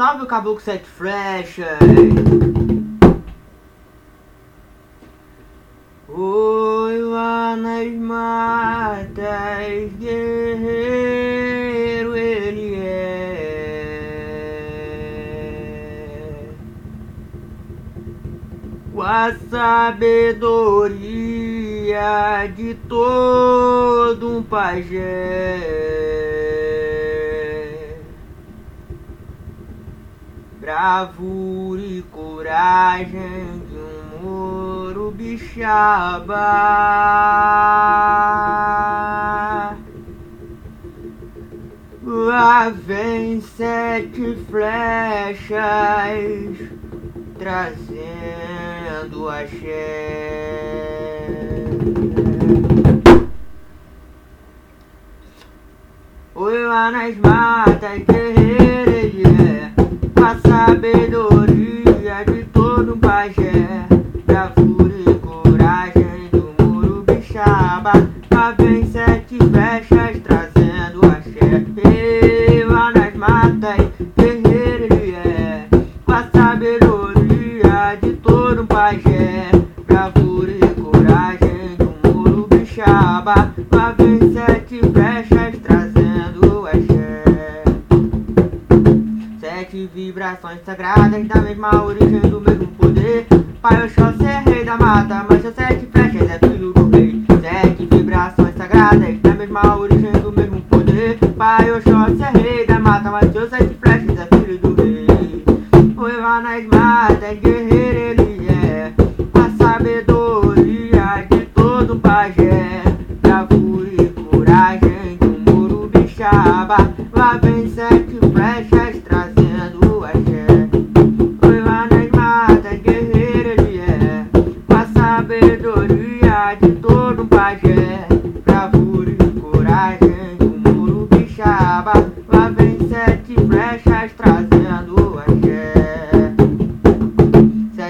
salve o caboclo sete flechas. Oi lá nas matas, guerreiro ele é. Com a sabedoria de todo um pajé. Bravura e coragem de um moro bixaba. Lá vem sete flechas trazendo axé. Oi lá nas matas, Com a sabedoria de todo pajé. Bravura e coragem do muro bixaba Lá vem sete flechas trazendo axé E lá nas matas, guerreiro ele é Com a sabedoria de todo pajé. Bravura e coragem do muro bixaba Lá vem Sete vibrações sagradas da mesma origem do mesmo poder. Pai Oxóssi é rei da mata, mas seus sete flechas é filho do rei Sete vibrações sagradas da mesma origem do mesmo poder. Pai Oxóssi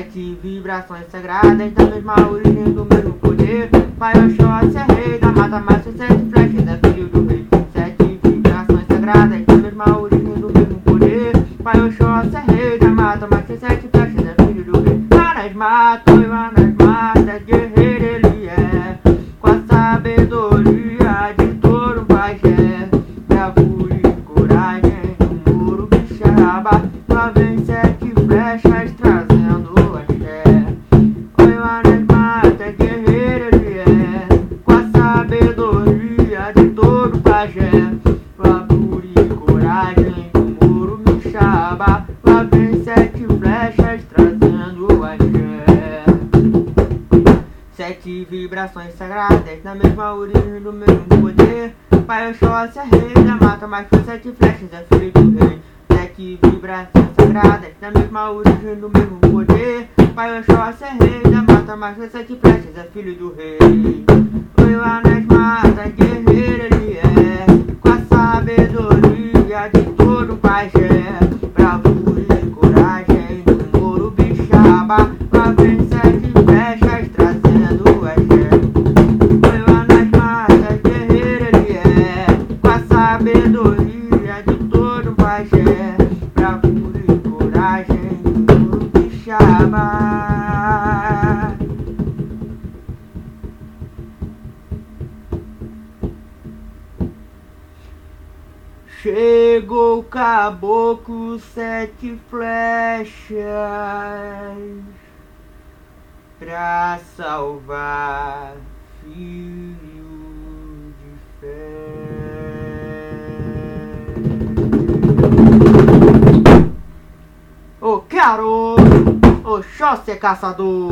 Sete vibrações sagradas da mesma origem do mesmo poder. Pai Oxóssi é rei da mata, seus sete flechas é filho do rei. Sete vibrações sagradas da mesma origem do mesmo poder. Pai Oxóssi é rei da mata, seus sete flechas é filho do rei. Lá nas matas, lá nas matas, guerreiro bixaba Lá vem sete flechas trazendo axé. Sete vibrações sagradas na mesma origem do mesmo poder. Pai Oxóssi é rei da mata, mas com sete flechas é filho do rei. Sete vibrações sagradas na mesma origem do mesmo poder. Pai Oxóssi é rei da mata, mas com sete flechas é filho do rei. Oi lá nas matas, guerreiro Chegou o caboclo sete flechas pra salvar filho de fé. Ô, quero! Ô, Xóssi é caçador!